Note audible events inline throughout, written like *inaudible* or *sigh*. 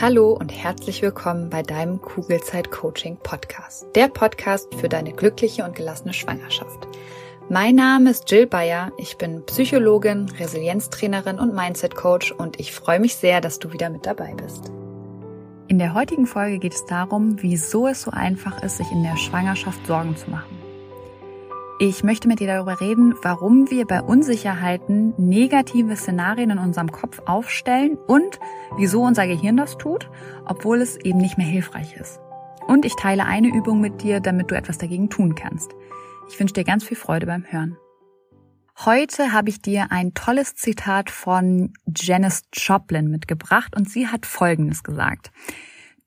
Hallo und herzlich willkommen bei deinem Kugelzeit Coaching Podcast. Der Podcast für deine glückliche und gelassene Schwangerschaft. Mein Name ist Jill Bayer. Ich bin Psychologin, Resilienztrainerin und Mindset Coach und ich freue mich sehr, dass du wieder mit dabei bist. In der heutigen Folge geht es darum, wieso es so einfach ist, sich in der Schwangerschaft Sorgen zu machen. Ich möchte mit dir darüber reden, warum wir bei Unsicherheiten negative Szenarien in unserem Kopf aufstellen und wieso unser Gehirn das tut, obwohl es eben nicht mehr hilfreich ist. Und ich teile eine Übung mit dir, damit du etwas dagegen tun kannst. Ich wünsche dir ganz viel Freude beim Hören. Heute habe ich dir ein tolles Zitat von Janis Joplin mitgebracht und sie hat Folgendes gesagt.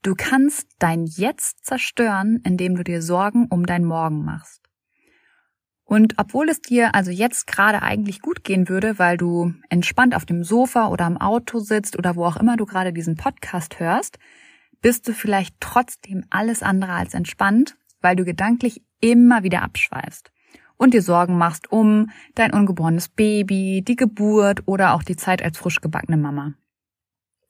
Du kannst dein Jetzt zerstören, indem du dir Sorgen um dein Morgen machst. Und obwohl es dir also jetzt gerade eigentlich gut gehen würde, weil du entspannt auf dem Sofa oder im Auto sitzt oder wo auch immer du gerade diesen Podcast hörst, bist du vielleicht trotzdem alles andere als entspannt, weil du gedanklich immer wieder abschweifst und dir Sorgen machst um dein ungeborenes Baby, die Geburt oder auch die Zeit als frisch gebackene Mama.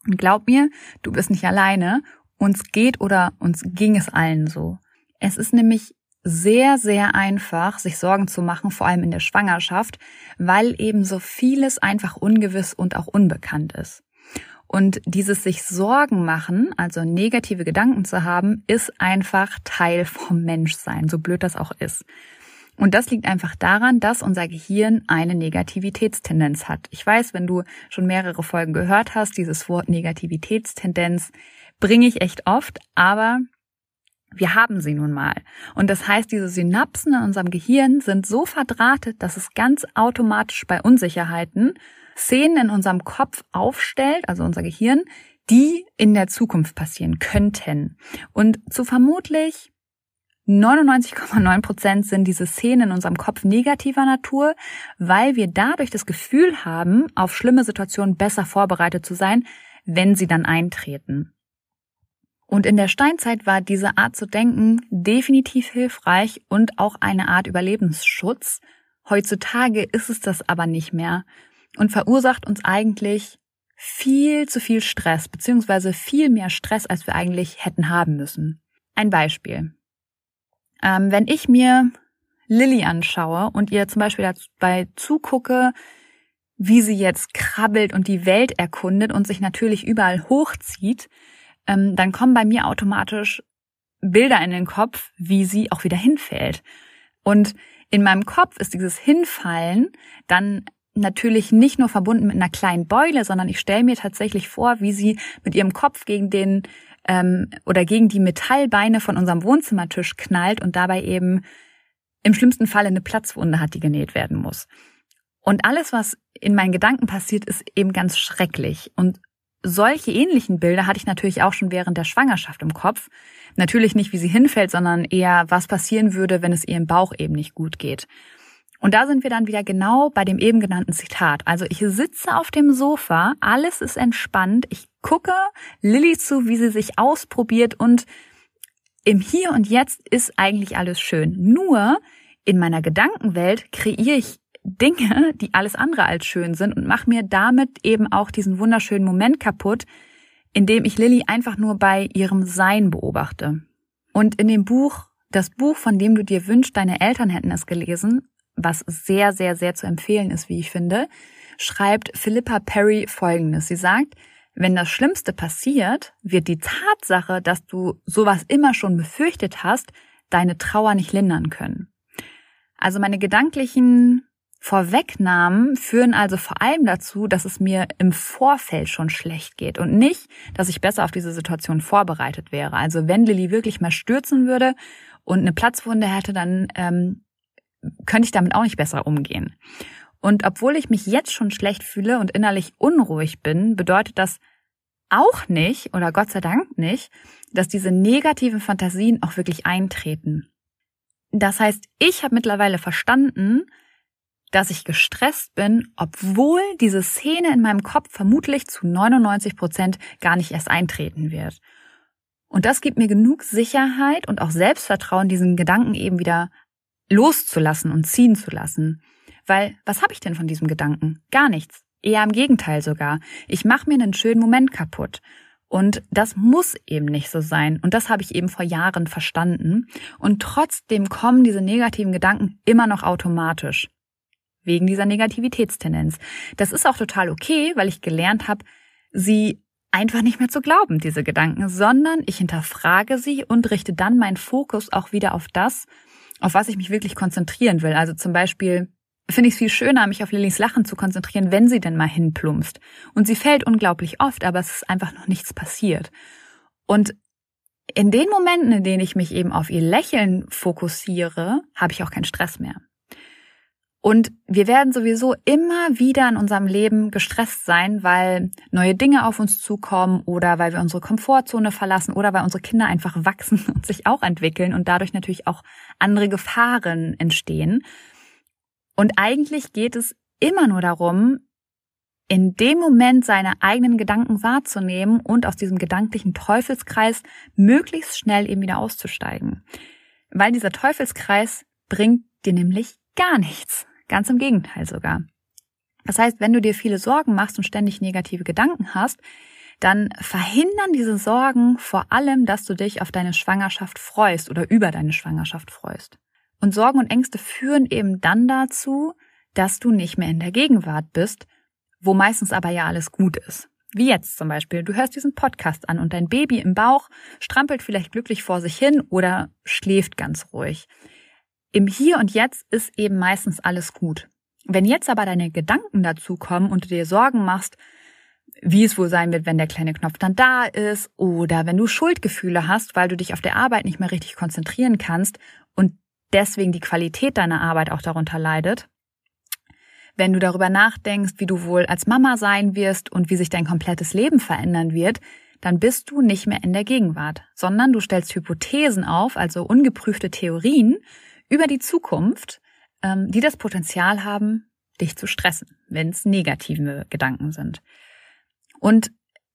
Und glaub mir, du bist nicht alleine. Uns geht oder uns ging es allen so. Es ist nämlich sehr, sehr einfach, sich Sorgen zu machen, vor allem in der Schwangerschaft, weil eben so vieles einfach ungewiss und auch unbekannt ist. Und dieses sich Sorgen machen, also negative Gedanken zu haben, ist einfach Teil vom Menschsein, so blöd das auch ist. Und das liegt einfach daran, dass unser Gehirn eine Negativitätstendenz hat. Ich weiß, wenn du schon mehrere Folgen gehört hast, dieses Wort Negativitätstendenz bringe ich echt oft, aber wir haben sie nun mal. Und das heißt, diese Synapsen in unserem Gehirn sind so verdrahtet, dass es ganz automatisch bei Unsicherheiten Szenen in unserem Kopf aufstellt, also unser Gehirn, die in der Zukunft passieren könnten. Und zu vermutlich 99,9 Prozent sind diese Szenen in unserem Kopf negativer Natur, weil wir dadurch das Gefühl haben, auf schlimme Situationen besser vorbereitet zu sein, wenn sie dann eintreten. Und in der Steinzeit war diese Art zu denken definitiv hilfreich und auch eine Art Überlebensschutz. Heutzutage ist es das aber nicht mehr und verursacht uns eigentlich viel zu viel Stress, beziehungsweise viel mehr Stress, als wir eigentlich hätten haben müssen. Ein Beispiel. Ähm, wenn ich mir Lilly anschaue und ihr zum Beispiel dabei zugucke, wie sie jetzt krabbelt und die Welt erkundet und sich natürlich überall hochzieht, ähm, dann kommen bei mir automatisch Bilder in den Kopf, wie sie auch wieder hinfällt. Und in meinem Kopf ist dieses Hinfallen dann natürlich nicht nur verbunden mit einer kleinen Beule, sondern ich stelle mir tatsächlich vor, wie sie mit ihrem Kopf gegen den ähm, oder gegen die Metallbeine von unserem Wohnzimmertisch knallt und dabei eben im schlimmsten Falle eine Platzwunde hat, die genäht werden muss. Und alles, was in meinen Gedanken passiert, ist eben ganz schrecklich. Und solche ähnlichen Bilder hatte ich natürlich auch schon während der Schwangerschaft im Kopf. Natürlich nicht, wie sie hinfällt, sondern eher, was passieren würde, wenn es ihr im Bauch eben nicht gut geht. Und da sind wir dann wieder genau bei dem eben genannten Zitat. Also ich sitze auf dem Sofa, alles ist entspannt, ich gucke Lilly zu, wie sie sich ausprobiert und im Hier und Jetzt ist eigentlich alles schön. Nur in meiner Gedankenwelt kreiere ich Dinge, die alles andere als schön sind und mache mir damit eben auch diesen wunderschönen Moment kaputt, in dem ich Lilly einfach nur bei ihrem Sein beobachte. Und in dem Buch, das Buch, von dem du dir wünschst, deine Eltern hätten es gelesen, was sehr, sehr, sehr zu empfehlen ist, wie ich finde, schreibt Philippa Perry Folgendes. Sie sagt, wenn das Schlimmste passiert, wird die Tatsache, dass du sowas immer schon befürchtet hast, deine Trauer nicht lindern können. Also meine gedanklichen Vorwegnahmen führen also vor allem dazu, dass es mir im Vorfeld schon schlecht geht und nicht, dass ich besser auf diese Situation vorbereitet wäre. Also wenn Lilly wirklich mal stürzen würde und eine Platzwunde hätte, dann ähm, könnte ich damit auch nicht besser umgehen. Und obwohl ich mich jetzt schon schlecht fühle und innerlich unruhig bin, bedeutet das auch nicht, oder Gott sei Dank nicht, dass diese negativen Fantasien auch wirklich eintreten. Das heißt, ich habe mittlerweile verstanden, dass ich gestresst bin, obwohl diese Szene in meinem Kopf vermutlich zu 99 Prozent gar nicht erst eintreten wird. Und das gibt mir genug Sicherheit und auch Selbstvertrauen, diesen Gedanken eben wieder loszulassen und ziehen zu lassen. Weil, was habe ich denn von diesem Gedanken? Gar nichts. Eher im Gegenteil sogar. Ich mache mir einen schönen Moment kaputt. Und das muss eben nicht so sein. Und das habe ich eben vor Jahren verstanden. Und trotzdem kommen diese negativen Gedanken immer noch automatisch. Wegen dieser Negativitätstendenz. Das ist auch total okay, weil ich gelernt habe, sie einfach nicht mehr zu glauben, diese Gedanken, sondern ich hinterfrage sie und richte dann meinen Fokus auch wieder auf das, auf was ich mich wirklich konzentrieren will. Also zum Beispiel finde ich es viel schöner, mich auf Lillys Lachen zu konzentrieren, wenn sie denn mal hinplumpst. Und sie fällt unglaublich oft, aber es ist einfach noch nichts passiert. Und in den Momenten, in denen ich mich eben auf ihr Lächeln fokussiere, habe ich auch keinen Stress mehr. Und wir werden sowieso immer wieder in unserem Leben gestresst sein, weil neue Dinge auf uns zukommen oder weil wir unsere Komfortzone verlassen oder weil unsere Kinder einfach wachsen *laughs* und sich auch entwickeln und dadurch natürlich auch andere Gefahren entstehen. Und eigentlich geht es immer nur darum, in dem Moment seine eigenen Gedanken wahrzunehmen und aus diesem gedanklichen Teufelskreis möglichst schnell eben wieder auszusteigen. Weil dieser Teufelskreis bringt dir nämlich gar nichts. Ganz im Gegenteil sogar. Das heißt, wenn du dir viele Sorgen machst und ständig negative Gedanken hast, dann verhindern diese Sorgen vor allem, dass du dich auf deine Schwangerschaft freust oder über deine Schwangerschaft freust. Und Sorgen und Ängste führen eben dann dazu, dass du nicht mehr in der Gegenwart bist, wo meistens aber ja alles gut ist. Wie jetzt zum Beispiel, du hörst diesen Podcast an und dein Baby im Bauch strampelt vielleicht glücklich vor sich hin oder schläft ganz ruhig. Im Hier und Jetzt ist eben meistens alles gut. Wenn jetzt aber deine Gedanken dazu kommen und du dir Sorgen machst, wie es wohl sein wird, wenn der kleine Knopf dann da ist oder wenn du Schuldgefühle hast, weil du dich auf der Arbeit nicht mehr richtig konzentrieren kannst und deswegen die Qualität deiner Arbeit auch darunter leidet, wenn du darüber nachdenkst, wie du wohl als Mama sein wirst und wie sich dein komplettes Leben verändern wird, dann bist du nicht mehr in der Gegenwart, sondern du stellst Hypothesen auf, also ungeprüfte Theorien, über die Zukunft, ähm, die das Potenzial haben, dich zu stressen, wenn es negative Gedanken sind. Und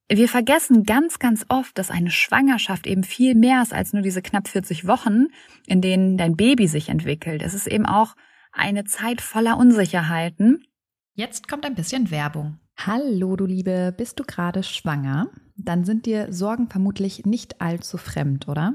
wir vergessen ganz, ganz oft, dass eine Schwangerschaft eben viel mehr ist als nur diese knapp 40 Wochen, in denen dein Baby sich entwickelt. Es ist eben auch eine Zeit voller Unsicherheiten. Jetzt kommt ein bisschen Werbung. Hallo, du Liebe, bist du gerade schwanger? Dann sind dir Sorgen vermutlich nicht allzu fremd, oder?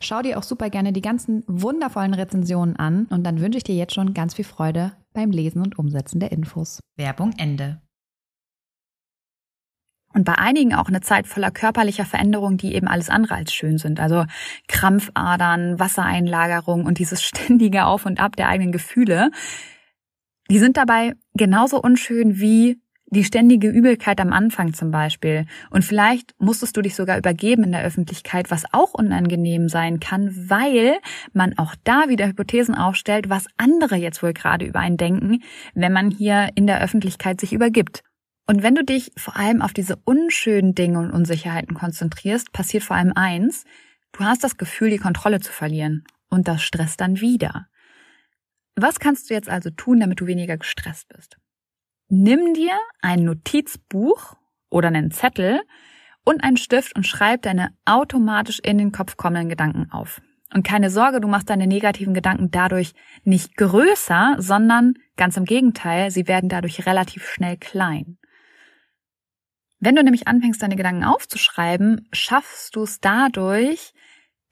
Schau dir auch super gerne die ganzen wundervollen Rezensionen an und dann wünsche ich dir jetzt schon ganz viel Freude beim Lesen und Umsetzen der Infos. Werbung Ende. Und bei einigen auch eine Zeit voller körperlicher Veränderungen, die eben alles andere als schön sind. Also Krampfadern, Wassereinlagerung und dieses *laughs* ständige Auf und Ab der eigenen Gefühle. Die sind dabei genauso unschön wie die ständige Übelkeit am Anfang zum Beispiel. Und vielleicht musstest du dich sogar übergeben in der Öffentlichkeit, was auch unangenehm sein kann, weil man auch da wieder Hypothesen aufstellt, was andere jetzt wohl gerade über einen denken, wenn man hier in der Öffentlichkeit sich übergibt. Und wenn du dich vor allem auf diese unschönen Dinge und Unsicherheiten konzentrierst, passiert vor allem eins, du hast das Gefühl, die Kontrolle zu verlieren und das stresst dann wieder. Was kannst du jetzt also tun, damit du weniger gestresst bist? Nimm dir ein Notizbuch oder einen Zettel und einen Stift und schreib deine automatisch in den Kopf kommenden Gedanken auf. Und keine Sorge, du machst deine negativen Gedanken dadurch nicht größer, sondern ganz im Gegenteil, sie werden dadurch relativ schnell klein. Wenn du nämlich anfängst, deine Gedanken aufzuschreiben, schaffst du es dadurch,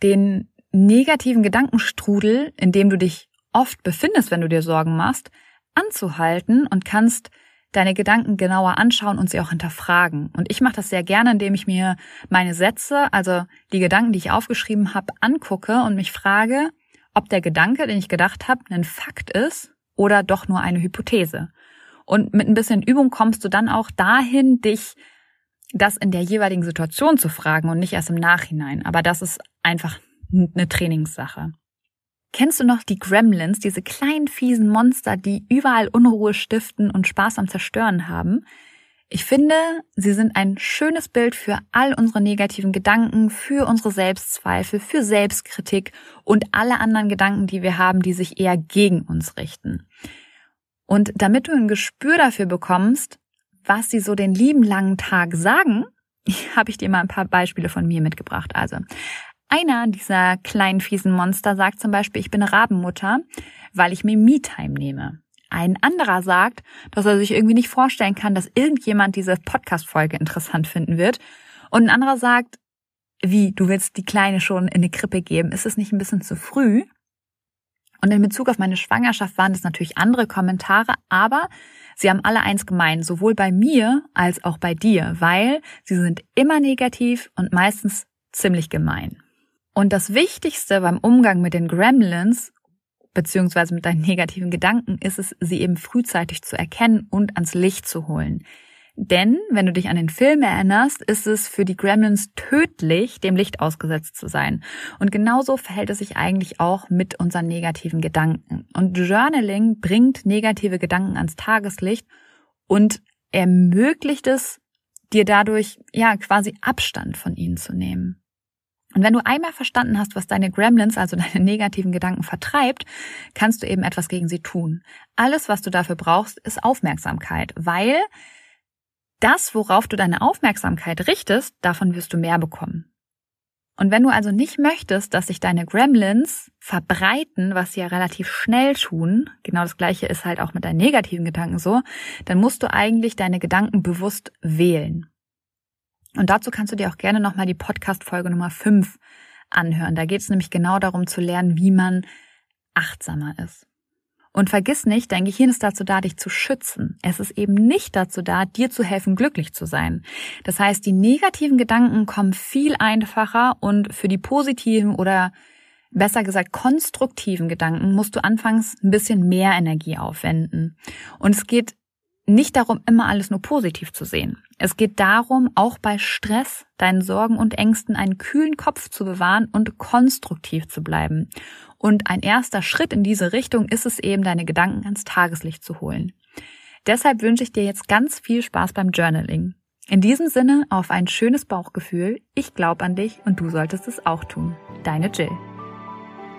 den negativen Gedankenstrudel, in dem du dich oft befindest, wenn du dir Sorgen machst, anzuhalten und kannst deine Gedanken genauer anschauen und sie auch hinterfragen. Und ich mache das sehr gerne, indem ich mir meine Sätze, also die Gedanken, die ich aufgeschrieben habe, angucke und mich frage, ob der Gedanke, den ich gedacht habe, ein Fakt ist oder doch nur eine Hypothese. Und mit ein bisschen Übung kommst du dann auch dahin, dich das in der jeweiligen Situation zu fragen und nicht erst im Nachhinein. Aber das ist einfach eine Trainingssache. Kennst du noch die Gremlins, diese kleinen fiesen Monster, die überall Unruhe stiften und Spaß am Zerstören haben? Ich finde, sie sind ein schönes Bild für all unsere negativen Gedanken, für unsere Selbstzweifel, für Selbstkritik und alle anderen Gedanken, die wir haben, die sich eher gegen uns richten. Und damit du ein Gespür dafür bekommst, was sie so den lieben langen Tag sagen, *laughs* habe ich dir mal ein paar Beispiele von mir mitgebracht. Also, einer dieser kleinen fiesen Monster sagt zum Beispiel, ich bin Rabenmutter, weil ich mir Me-Time nehme. Ein anderer sagt, dass er sich irgendwie nicht vorstellen kann, dass irgendjemand diese Podcast-Folge interessant finden wird. Und ein anderer sagt, wie, du willst die Kleine schon in eine Krippe geben? Ist es nicht ein bisschen zu früh? Und in Bezug auf meine Schwangerschaft waren das natürlich andere Kommentare, aber sie haben alle eins gemein, sowohl bei mir als auch bei dir, weil sie sind immer negativ und meistens ziemlich gemein. Und das Wichtigste beim Umgang mit den Gremlins beziehungsweise mit deinen *laughs* negativen Gedanken ist es, sie eben frühzeitig zu erkennen und ans Licht zu holen. Denn, wenn du dich an den Film erinnerst, ist es für die Gremlins tödlich, dem Licht ausgesetzt zu sein. Und genauso verhält es sich eigentlich auch mit unseren negativen Gedanken. Und Journaling bringt negative Gedanken ans Tageslicht und ermöglicht es, dir dadurch, ja, quasi Abstand von ihnen zu nehmen. Und wenn du einmal verstanden hast, was deine Gremlins, also deine *laughs* negativen Gedanken vertreibt, kannst du eben etwas gegen sie tun. Alles, was du dafür brauchst, ist Aufmerksamkeit, weil das, worauf du deine Aufmerksamkeit richtest, davon wirst du mehr bekommen. Und wenn du also nicht möchtest, dass sich deine Gremlins verbreiten, was sie ja relativ schnell tun, genau das gleiche ist halt auch mit deinen negativen Gedanken so, dann musst du eigentlich deine Gedanken bewusst wählen. Und dazu kannst du dir auch gerne nochmal die Podcast-Folge Nummer 5 anhören. Da geht es nämlich genau darum zu lernen, wie man achtsamer ist. Und vergiss nicht, dein Gehirn ist dazu da, dich zu schützen. Es ist eben nicht dazu da, dir zu helfen, glücklich zu sein. Das heißt, die negativen Gedanken kommen viel einfacher und für die positiven oder besser gesagt konstruktiven Gedanken musst du anfangs ein bisschen mehr Energie aufwenden. Und es geht nicht darum, immer alles nur positiv zu sehen. Es geht darum, auch bei Stress, deinen Sorgen und Ängsten einen kühlen Kopf zu bewahren und konstruktiv zu bleiben. Und ein erster Schritt in diese Richtung ist es eben, deine Gedanken ans Tageslicht zu holen. Deshalb wünsche ich dir jetzt ganz viel Spaß beim Journaling. In diesem Sinne auf ein schönes Bauchgefühl. Ich glaube an dich und du solltest es auch tun. Deine Jill.